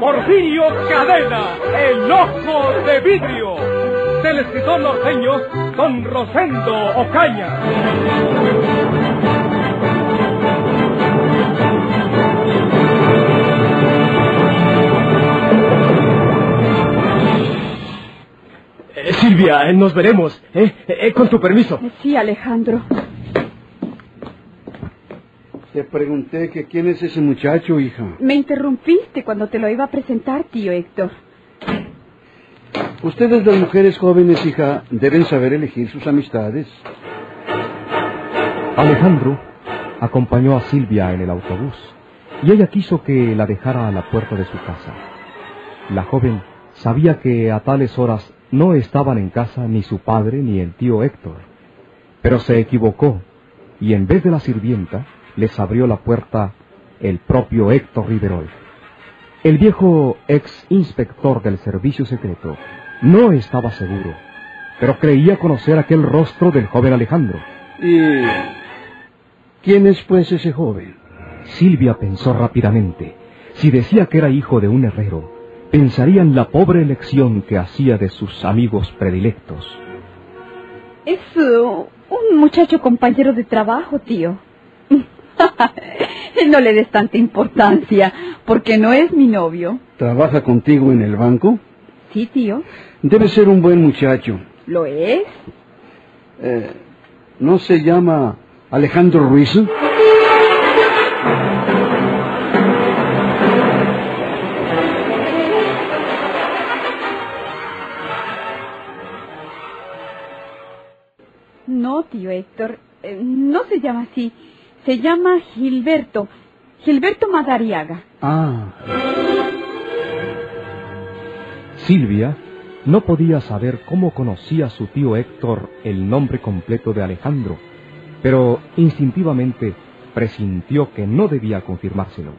Porfirio Cadena, el ojo de vidrio, del escritor norteño Don Rosendo Ocaña. Eh, Silvia, eh, nos veremos, ¿eh? Eh, Con tu permiso. Sí, Alejandro. Te pregunté que quién es ese muchacho, hija. Me interrumpiste cuando te lo iba a presentar, tío Héctor. Ustedes las mujeres jóvenes, hija, deben saber elegir sus amistades. Alejandro acompañó a Silvia en el autobús y ella quiso que la dejara a la puerta de su casa. La joven sabía que a tales horas no estaban en casa ni su padre ni el tío Héctor, pero se equivocó y en vez de la sirvienta les abrió la puerta el propio Héctor Riverol. El viejo ex inspector del servicio secreto no estaba seguro, pero creía conocer aquel rostro del joven Alejandro. ¿Y quién es pues ese joven? Silvia pensó rápidamente. Si decía que era hijo de un herrero, pensaría en la pobre elección que hacía de sus amigos predilectos. Es uh, un muchacho compañero de trabajo, tío. no le des tanta importancia, porque no es mi novio. ¿Trabaja contigo en el banco? Sí, tío. Debe ser un buen muchacho. ¿Lo es? Eh, ¿No se llama Alejandro Ruiz? No, tío Héctor. eh, no se llama así. Se llama Gilberto. Gilberto Madariaga. Ah, Silvia no podía saber cómo conocía su tío Héctor el nombre completo de Alejandro, pero instintivamente presintió que no debía confirmárselo.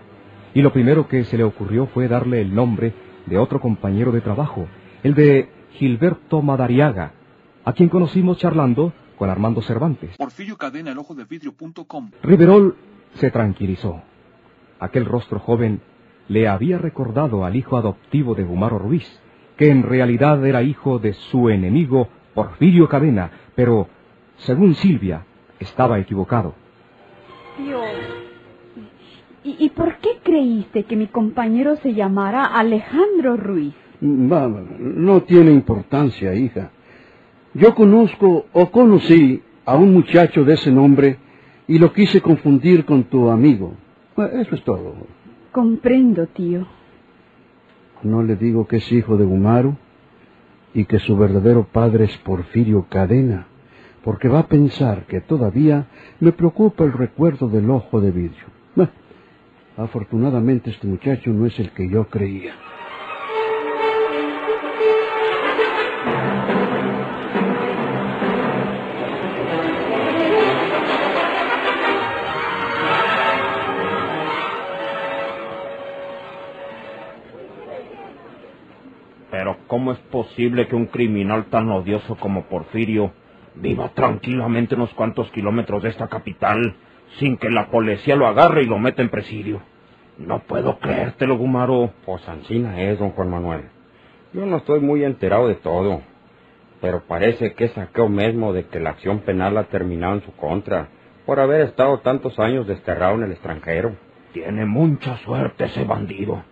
Y lo primero que se le ocurrió fue darle el nombre de otro compañero de trabajo, el de Gilberto Madariaga, a quien conocimos charlando con Armando Cervantes. Porfirio Cadena, el ojo de vidrio.com. Riverol se tranquilizó. Aquel rostro joven le había recordado al hijo adoptivo de Gumaro Ruiz, que en realidad era hijo de su enemigo Porfirio Cadena, pero, según Silvia, estaba equivocado. Tío. ¿Y, y por qué creíste que mi compañero se llamara Alejandro Ruiz? va, no tiene importancia, hija. Yo conozco o conocí a un muchacho de ese nombre y lo quise confundir con tu amigo. Bueno, Eso es todo. Comprendo, tío. No le digo que es hijo de Gumaru y que su verdadero padre es Porfirio Cadena, porque va a pensar que todavía me preocupa el recuerdo del ojo de vidrio. Bueno, afortunadamente este muchacho no es el que yo creía. Pero ¿cómo es posible que un criminal tan odioso como Porfirio viva tranquilamente unos cuantos kilómetros de esta capital sin que la policía lo agarre y lo meta en presidio? No puedo creértelo, Gumaro. Pues Ancina es, don Juan Manuel. Yo no estoy muy enterado de todo, pero parece que es aquello mismo de que la acción penal ha terminado en su contra, por haber estado tantos años desterrado en el extranjero. Tiene mucha suerte ese bandido.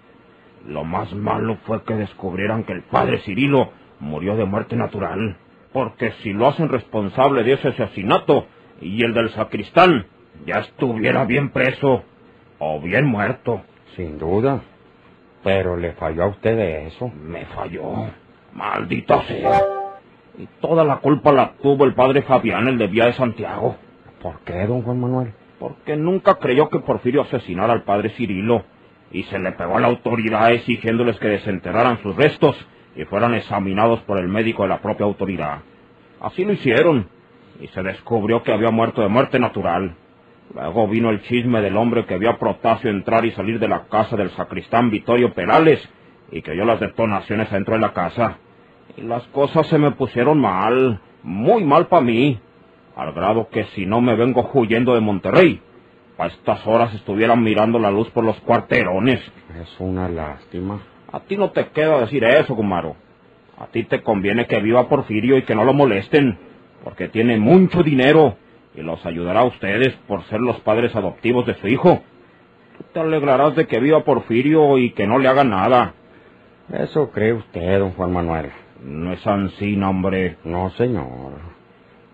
Lo más malo fue que descubrieran que el padre Cirilo murió de muerte natural. Porque si lo hacen responsable de ese asesinato y el del sacristán, ya estuviera bien preso o bien muerto. Sin duda. Pero le falló a usted de eso. Me falló. Maldita sea. Y toda la culpa la tuvo el padre Fabián, el de Vía de Santiago. ¿Por qué, don Juan Manuel? Porque nunca creyó que Porfirio asesinara al padre Cirilo. Y se le pegó a la autoridad exigiéndoles que desenterraran sus restos y fueran examinados por el médico de la propia autoridad. Así lo hicieron, y se descubrió que había muerto de muerte natural. Luego vino el chisme del hombre que vio a Protasio entrar y salir de la casa del sacristán Vittorio Perales y que oyó las detonaciones dentro de la casa. Y las cosas se me pusieron mal, muy mal para mí, al grado que si no me vengo huyendo de Monterrey, a estas horas estuvieran mirando la luz por los cuarterones. Es una lástima. A ti no te queda decir eso, Gumaro. A ti te conviene que viva Porfirio y que no lo molesten, porque tiene mucho dinero y los ayudará a ustedes por ser los padres adoptivos de su hijo. Tú te alegrarás de que viva Porfirio y que no le haga nada. Eso cree usted, don Juan Manuel. No es ansí, hombre. No, señor.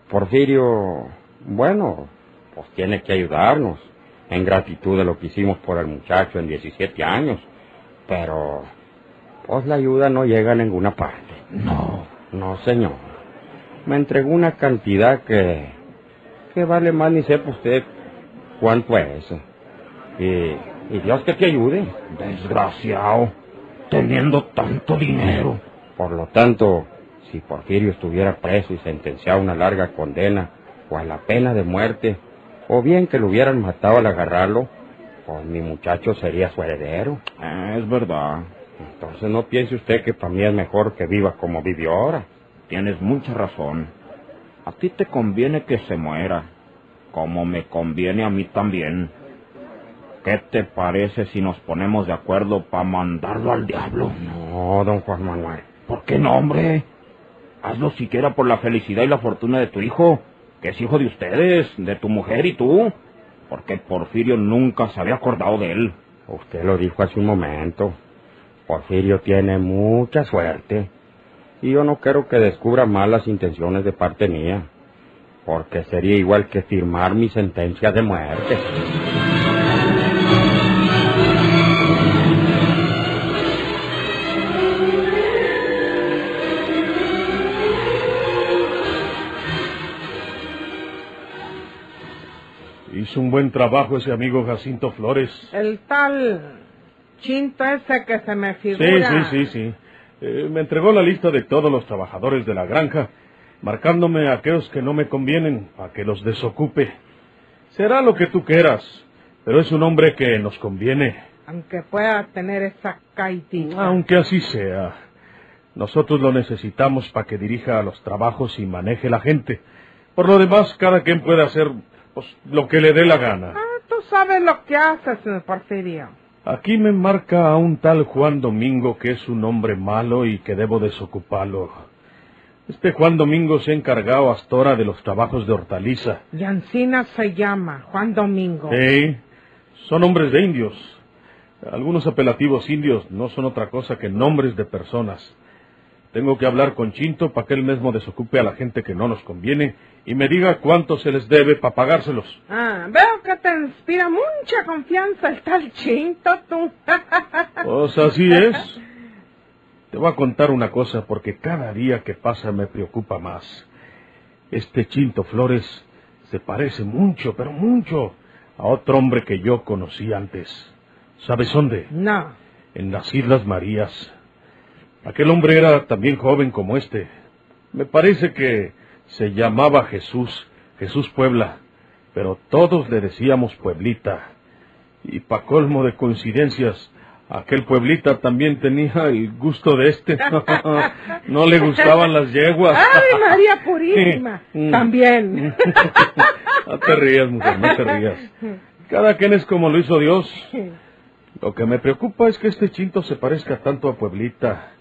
Porfirio, bueno, pues tiene que ayudarnos en gratitud de lo que hicimos por el muchacho en 17 años. Pero, pues la ayuda no llega a ninguna parte. No. No, señor. Me entregó una cantidad que, que vale más ni sepa usted cuánto es. Y, y Dios que te ayude. Desgraciado, teniendo tanto dinero. Por lo tanto, si Porfirio estuviera preso y sentenciado a una larga condena o a la pena de muerte, o bien que lo hubieran matado al agarrarlo, pues mi muchacho sería su heredero. Ah, es verdad. Entonces no piense usted que para mí es mejor que viva como vivió ahora. Tienes mucha razón. A ti te conviene que se muera, como me conviene a mí también. ¿Qué te parece si nos ponemos de acuerdo para mandarlo al diablo? No, don Juan Manuel. ¿Por qué no, hombre? Hazlo siquiera por la felicidad y la fortuna de tu hijo, es hijo de ustedes, de tu mujer y tú. Porque Porfirio nunca se había acordado de él. Usted lo dijo hace un momento. Porfirio tiene mucha suerte. Y yo no quiero que descubra malas intenciones de parte mía. Porque sería igual que firmar mi sentencia de muerte. Hizo un buen trabajo ese amigo Jacinto Flores. El tal Chinto ese que se me Sí, figura. sí, sí, sí. Eh, me entregó la lista de todos los trabajadores de la granja, marcándome aquellos que no me convienen, a que los desocupe. Será lo que tú quieras, pero es un hombre que nos conviene. Aunque pueda tener esa caitita. Aunque así sea. Nosotros lo necesitamos para que dirija los trabajos y maneje la gente. Por lo demás, cada quien puede hacer pues, lo que le dé la gana. Ah, tú sabes lo que haces, Porfirio. Aquí me marca a un tal Juan Domingo que es un hombre malo y que debo desocuparlo. Este Juan Domingo se ha encargado hasta ahora de los trabajos de hortaliza. Y Ancina se llama Juan Domingo. Sí, son hombres de indios. Algunos apelativos indios no son otra cosa que nombres de personas. Tengo que hablar con Chinto para que él mismo desocupe a la gente que no nos conviene y me diga cuánto se les debe para pagárselos. Ah, veo que te inspira mucha confianza el tal Chinto, tú. Pues así es. Te voy a contar una cosa porque cada día que pasa me preocupa más. Este Chinto Flores se parece mucho, pero mucho, a otro hombre que yo conocí antes. ¿Sabes dónde? No. En las Islas Marías. Aquel hombre era también joven como este. Me parece que se llamaba Jesús, Jesús Puebla, pero todos le decíamos Pueblita. Y pa' colmo de coincidencias, aquel Pueblita también tenía el gusto de este. no le gustaban las yeguas. ¡Ay, María Purísima! Mm. También. no te rías, mujer, no te rías. Cada quien es como lo hizo Dios. Lo que me preocupa es que este chinto se parezca tanto a Pueblita.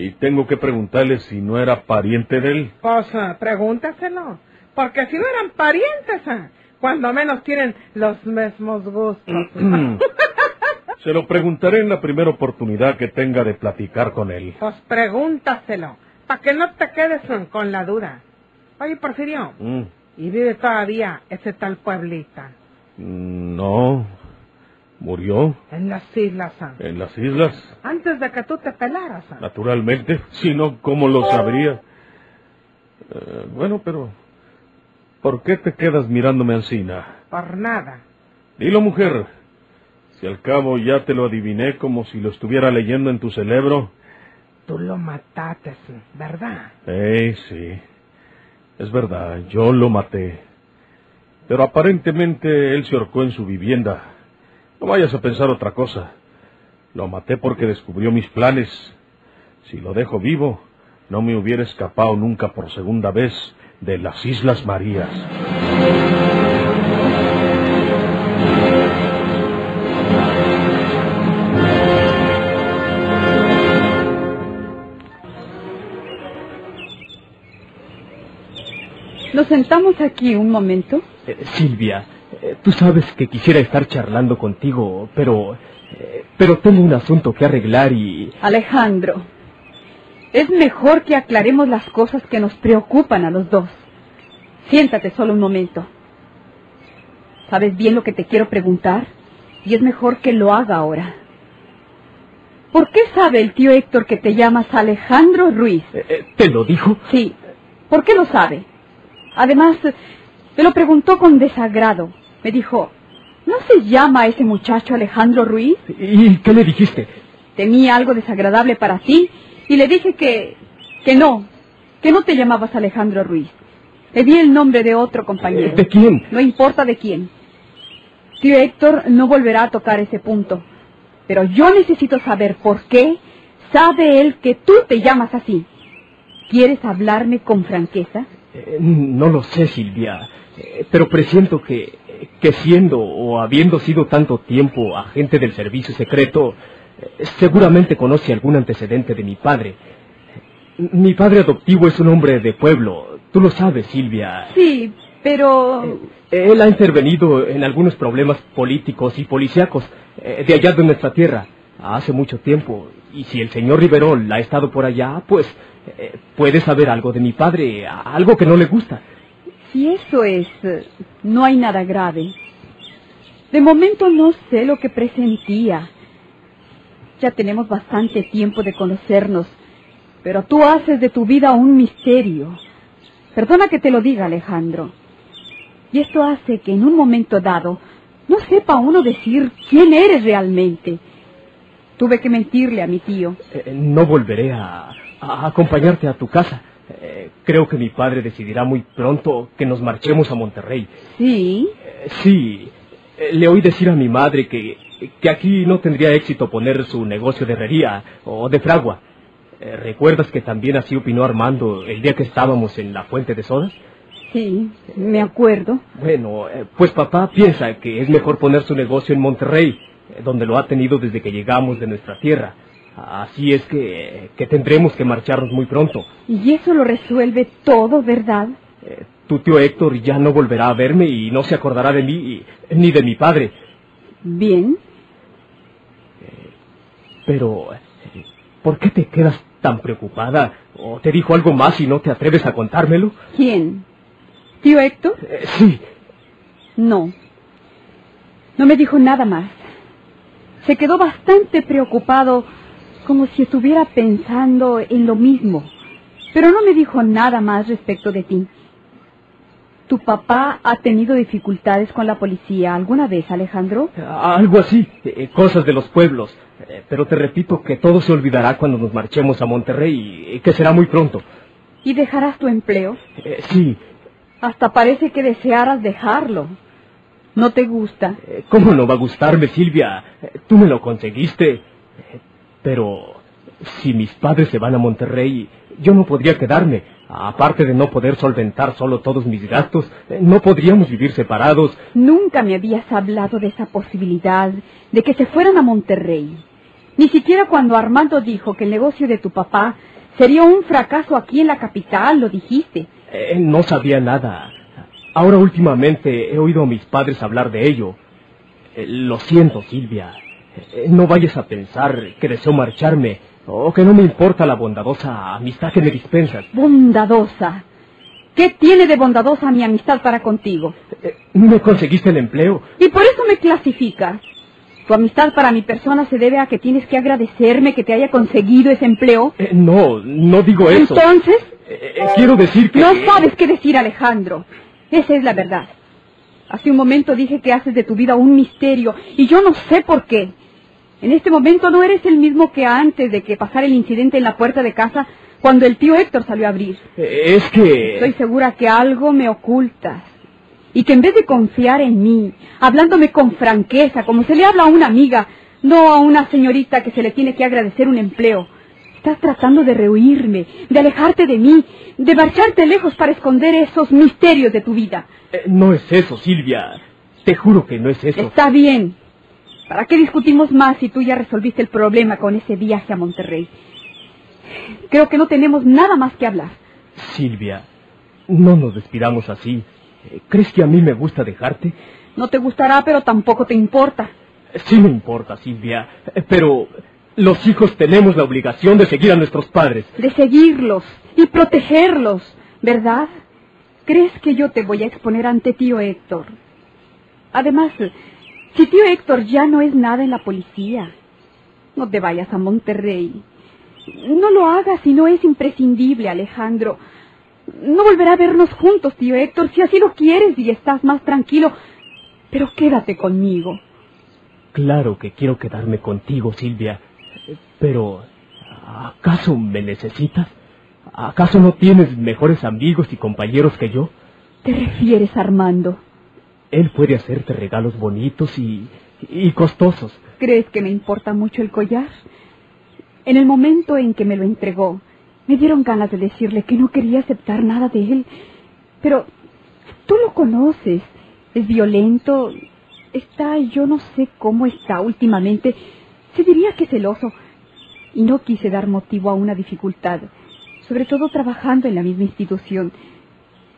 Y tengo que preguntarle si no era pariente de él. Pues ah, pregúntaselo. Porque si no eran parientes, ah, cuando menos tienen los mismos gustos. Se lo preguntaré en la primera oportunidad que tenga de platicar con él. Pues pregúntaselo. Para que no te quedes con la duda. Oye, Porfirio. Mm, ¿Y vive todavía ese tal pueblita? No. ¿Murió? En las islas. ah. ¿En las islas? Antes de que tú te pelaras. Naturalmente. Si no, ¿cómo lo sabría? Eh, bueno, pero... ¿Por qué te quedas mirándome encina? Por nada. Dilo, mujer. Si al cabo ya te lo adiviné como si lo estuviera leyendo en tu cerebro. Tú lo mataste, ¿verdad? Eh, sí. Es verdad, yo lo maté. Pero aparentemente él se ahorcó en su vivienda. No vayas a pensar otra cosa. Lo maté porque descubrió mis planes. Si lo dejo vivo, no me hubiera escapado nunca por segunda vez de las Islas Marías. ¿Nos sentamos aquí un momento? Eh, Silvia, eh, tú sabes que quisiera estar charlando contigo, pero... eh, pero tengo un asunto que arreglar y... Alejandro, es mejor que aclaremos las cosas que nos preocupan a los dos. Siéntate solo un momento. ¿Sabes bien lo que te quiero preguntar? Y es mejor que lo haga ahora. ¿Por qué sabe el tío Héctor que te llamas Alejandro Ruiz? Eh, ¿Te lo dijo? Sí. ¿Por qué lo sabe? Además, me lo preguntó con desagrado. Me dijo, ¿no se llama ese muchacho Alejandro Ruiz? ¿Y qué le dijiste? Temía algo desagradable para ti y le dije que... que no, que no te llamabas Alejandro Ruiz. Le di el nombre de otro compañero. ¿De quién? No importa de quién. Tío Héctor no volverá a tocar ese punto. Pero yo necesito saber por qué sabe él que tú te llamas así. ¿Quieres hablarme con franqueza? Eh, no lo sé, Silvia, eh, pero presiento que, que siendo o habiendo sido tanto tiempo agente del servicio secreto, eh, seguramente conoce algún antecedente de mi padre. Mi padre adoptivo es un hombre de pueblo, tú lo sabes, Silvia. Sí, pero... Él ha intervenido en algunos problemas políticos y policíacos eh, de allá de nuestra tierra hace mucho tiempo. Y si el señor Riverol ha estado por allá, pues eh, puede saber algo de mi padre, algo que no le gusta. Si eso es, eh, no hay nada grave. De momento no sé lo que presentía. Ya tenemos bastante tiempo de conocernos, pero tú haces de tu vida un misterio. Perdona que te lo diga, Alejandro. Y esto hace que en un momento dado no sepa uno decir quién eres realmente. Tuve que mentirle a mi tío. Eh, no volveré a, a acompañarte a tu casa. Eh, creo que mi padre decidirá muy pronto que nos marchemos a Monterrey. ¿Sí? Eh, sí. Eh, le oí decir a mi madre que, que aquí no tendría éxito poner su negocio de herrería o de fragua. ¿Recuerdas que también así opinó Armando el día que estábamos en la fuente de sodas? Sí, me acuerdo. Bueno, pues papá piensa que es mejor poner su negocio en Monterrey, donde lo ha tenido desde que llegamos de nuestra tierra. Así es que, que tendremos que marcharnos muy pronto. Y eso lo resuelve todo, ¿verdad? Eh, tu tío Héctor ya no volverá a verme y no se acordará de mí ni de mi padre. Bien. Pero, eh, ¿por qué te quedas tan preocupada? ¿O te dijo algo más y no te atreves a contármelo? ¿Quién? ¿Tío Héctor? Eh, sí. No. No me dijo nada más. Se quedó bastante preocupado, como si estuviera pensando en lo mismo. Pero no me dijo nada más respecto de ti. ¿Tu papá ha tenido dificultades con la policía alguna vez, Alejandro? Algo así, eh, cosas de los pueblos. Eh, pero te repito que todo se olvidará cuando nos marchemos a Monterrey y que será muy pronto. ¿Y dejarás tu empleo? Eh, sí, Hasta parece que desearas dejarlo. ¿No te gusta? eh, ¿cómo no va a gustarme, Silvia? Eh, Tú me lo conseguiste. Pero si mis padres se van a Monterrey, yo no podría quedarme. Aparte de no poder solventar solo todos mis gastos, eh, no podríamos vivir separados. Nunca me habías hablado de esa posibilidad de que se fueran a Monterrey. Ni siquiera cuando Armando dijo que el negocio de tu papá sería un fracaso aquí en la capital, lo dijiste. Eh, no sabía nada. Ahora últimamente he oído a mis padres hablar de ello. Eh, lo siento, Silvia. Eh, no vayas a pensar que deseo marcharme o que no me importa la bondadosa amistad que me dispensas. Bondadosa. ¿Qué tiene de bondadosa mi amistad para contigo? Eh, ¿Me conseguiste el empleo? Y por eso me clasificas. Tu amistad para mi persona se debe a que tienes que agradecerme que te haya conseguido ese empleo. Eh, no, no digo eso. Entonces, eh, quiero decir que... no sabes qué decir, Alejandro. Esa es la verdad. Hace un momento dije que haces de tu vida un misterio y yo no sé por qué. En este momento no eres el mismo que antes de que pasara el incidente en la puerta de casa cuando el tío Héctor salió a abrir. Es que... Estoy segura que algo me ocultas. Y que en vez de confiar en mí, hablándome con franqueza, como se le habla a una amiga, no a una señorita que se le tiene que agradecer un empleo, estás tratando de rehuirme, de alejarte de mí, de marcharte lejos para esconder esos misterios de tu vida. Eh, no es eso, Silvia. Te juro que no es eso. Está bien. ¿Para qué discutimos más si tú ya resolviste el problema con ese viaje a Monterrey? Creo que no tenemos nada más que hablar. Silvia, no nos despidamos así. ¿Crees que a mí me gusta dejarte? No te gustará, pero tampoco te importa. Sí me importa, Silvia, pero los hijos tenemos la obligación de seguir a nuestros padres. De seguirlos y protegerlos, ¿verdad? ¿Crees que yo te voy a exponer ante tío Héctor? Además, si tío Héctor ya no es nada en la policía, no te vayas a Monterrey. No lo hagas si no es imprescindible, Alejandro. No volverá a vernos juntos, tío Héctor, si así lo quieres y estás más tranquilo. Pero quédate conmigo. Claro que quiero quedarme contigo, Silvia. Pero, ¿acaso me necesitas? ¿Acaso no tienes mejores amigos y compañeros que yo? ¿Te refieres Armando? Él puede hacerte regalos bonitos y, y costosos. ¿Crees que me importa mucho el collar? En el momento en que me lo entregó, me dieron ganas de decirle que no quería aceptar nada de él. Pero tú lo conoces. Es violento. Está, yo no sé cómo está últimamente. Se diría que celoso. Y no quise dar motivo a una dificultad. Sobre todo trabajando en la misma institución.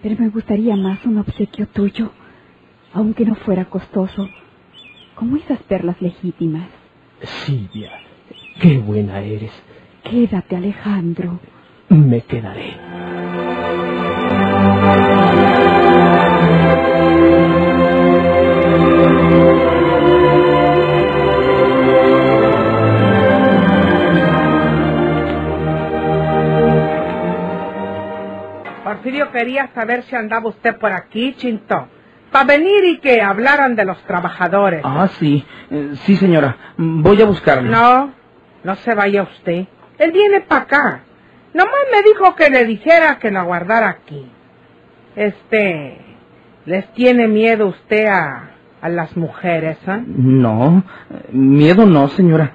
Pero me gustaría más un obsequio tuyo. Aunque no fuera costoso. Como esas perlas legítimas. Silvia, qué buena eres. Quédate, Alejandro. Me quedaré. Porfirio quería saber si andaba usted por aquí, Chinto. Para venir y que hablaran de los trabajadores. Ah, sí. Eh, sí, señora. Voy a buscarlo. No, no se vaya usted. Él viene para acá. Nomás me dijo que le dijera que la guardara aquí. Este, ¿les tiene miedo usted a, a las mujeres, eh? No, miedo no, señora.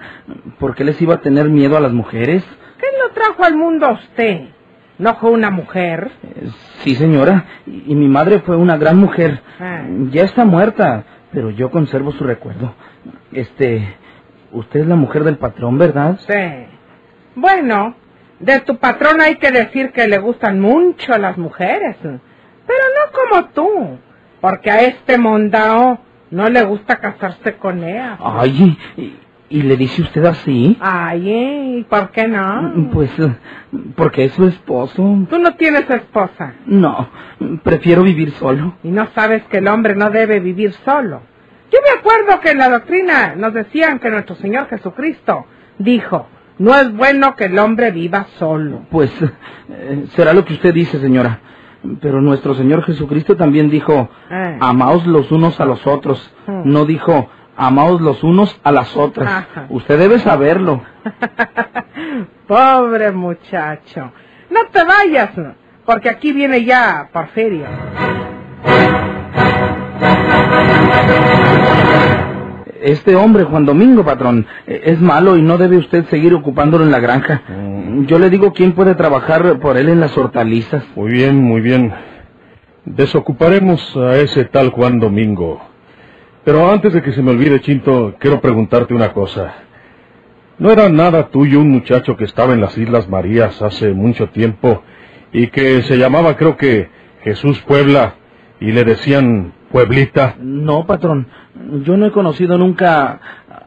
¿Por qué les iba a tener miedo a las mujeres? ¿Qué lo trajo al mundo a usted? ¿No fue una mujer? Sí, señora. Y, y mi madre fue una gran mujer. Ah. Ya está muerta, pero yo conservo su recuerdo. Este, usted es la mujer del patrón, ¿verdad? Sí. Bueno, de tu patrón hay que decir que le gustan mucho las mujeres. Pero no como tú. Porque a este mondao no le gusta casarse con ella. Ay, y, le dice usted así? Ay, ¿eh? ¿y por qué no? Pues, porque es su esposo. Tú no tienes esposa. No, prefiero vivir solo. Y no sabes que el hombre no debe vivir solo. Yo me acuerdo que en la doctrina nos decían que nuestro Señor Jesucristo dijo, no es bueno que el hombre viva solo. Pues eh, será lo que usted dice, señora. Pero nuestro Señor Jesucristo también dijo, Eh. amaos los unos a los otros. Hmm. No dijo, amaos los unos a las otras. Ajá. Usted debe saberlo. Pobre muchacho. No te vayas, porque aquí viene ya Porfirio. Este hombre, Juan Domingo, patrón, eh, es malo y no debe usted seguir ocupándolo en la granja. Yo le digo quién puede trabajar por él en las hortalizas. Muy bien, muy bien. Desocuparemos a ese tal Juan Domingo. Pero antes de que se me olvide, Chinto, quiero preguntarte una cosa. ¿No era nada tuyo un muchacho que estaba en las Islas Marías hace mucho tiempo y que se llamaba, creo que, Jesús Puebla y le decían Pueblita? No, patrón. Yo no he conocido nunca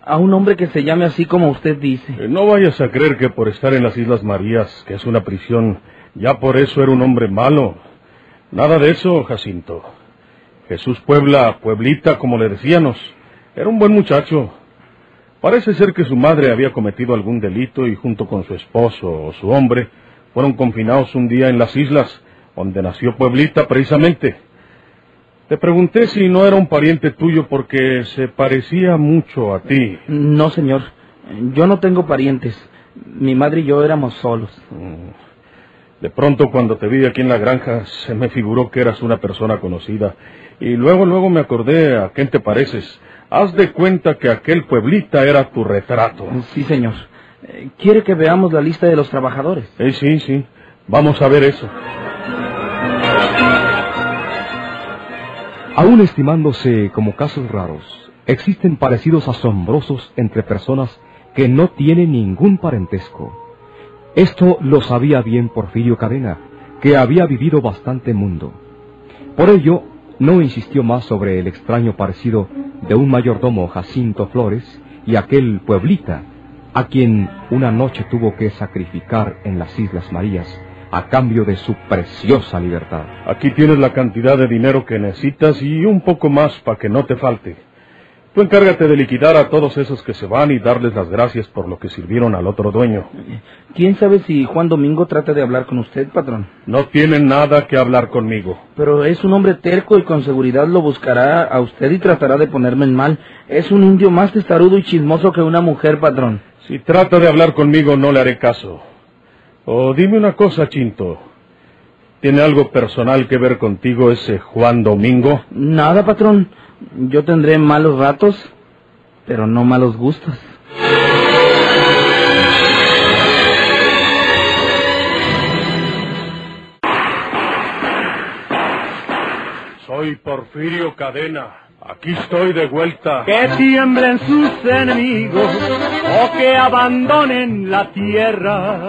a un hombre que se llame así como usted dice. Eh, No vayas a creer que por estar en las Islas Marías, que es una prisión, ya por eso era un hombre malo. Nada de eso, Jacinto. Jesús Puebla, Pueblita, como le decíamos, era un buen muchacho. Parece ser que su madre había cometido algún delito y junto con su esposo o su hombre fueron confinados un día en las islas, donde nació Pueblita precisamente. Te pregunté si no era un pariente tuyo porque se parecía mucho a ti. No, señor. Yo no tengo parientes. Mi madre y yo éramos solos. Mm. De pronto cuando te vi aquí en la granja se me figuró que eras una persona conocida. Y luego, luego me acordé a quién te pareces. Haz de cuenta que aquel pueblita era tu retrato. Sí, señor. ¿Quiere que veamos la lista de los trabajadores? Eh, sí, sí. Vamos a ver eso. Aún estimándose como casos raros, existen parecidos asombrosos entre personas que no tienen ningún parentesco. Esto lo sabía bien Porfirio Cadena, que había vivido bastante mundo. Por ello, no insistió más sobre el extraño parecido de un mayordomo Jacinto Flores y aquel pueblita, a quien una noche tuvo que sacrificar en las Islas Marías a cambio de su preciosa libertad. Aquí tienes la cantidad de dinero que necesitas y un poco más para que no te falte. Tú encárgate de liquidar a todos esos que se van y darles las gracias por lo que sirvieron al otro dueño. ¿Quién sabe si Juan Domingo trata de hablar con usted, patrón? No tiene nada que hablar conmigo. Pero es un hombre terco y con seguridad lo buscará a usted y tratará de ponerme en mal. Es un indio más testarudo y chismoso que una mujer, patrón. Si trata de hablar conmigo no le haré caso. O dime una cosa, Chinto. ¿Tiene algo personal que ver contigo ese Juan Domingo? Nada, patrón. Yo tendré malos ratos, pero no malos gustos. Soy Porfirio Cadena. Aquí estoy de vuelta. Que tiemblen sus enemigos o que abandonen la tierra.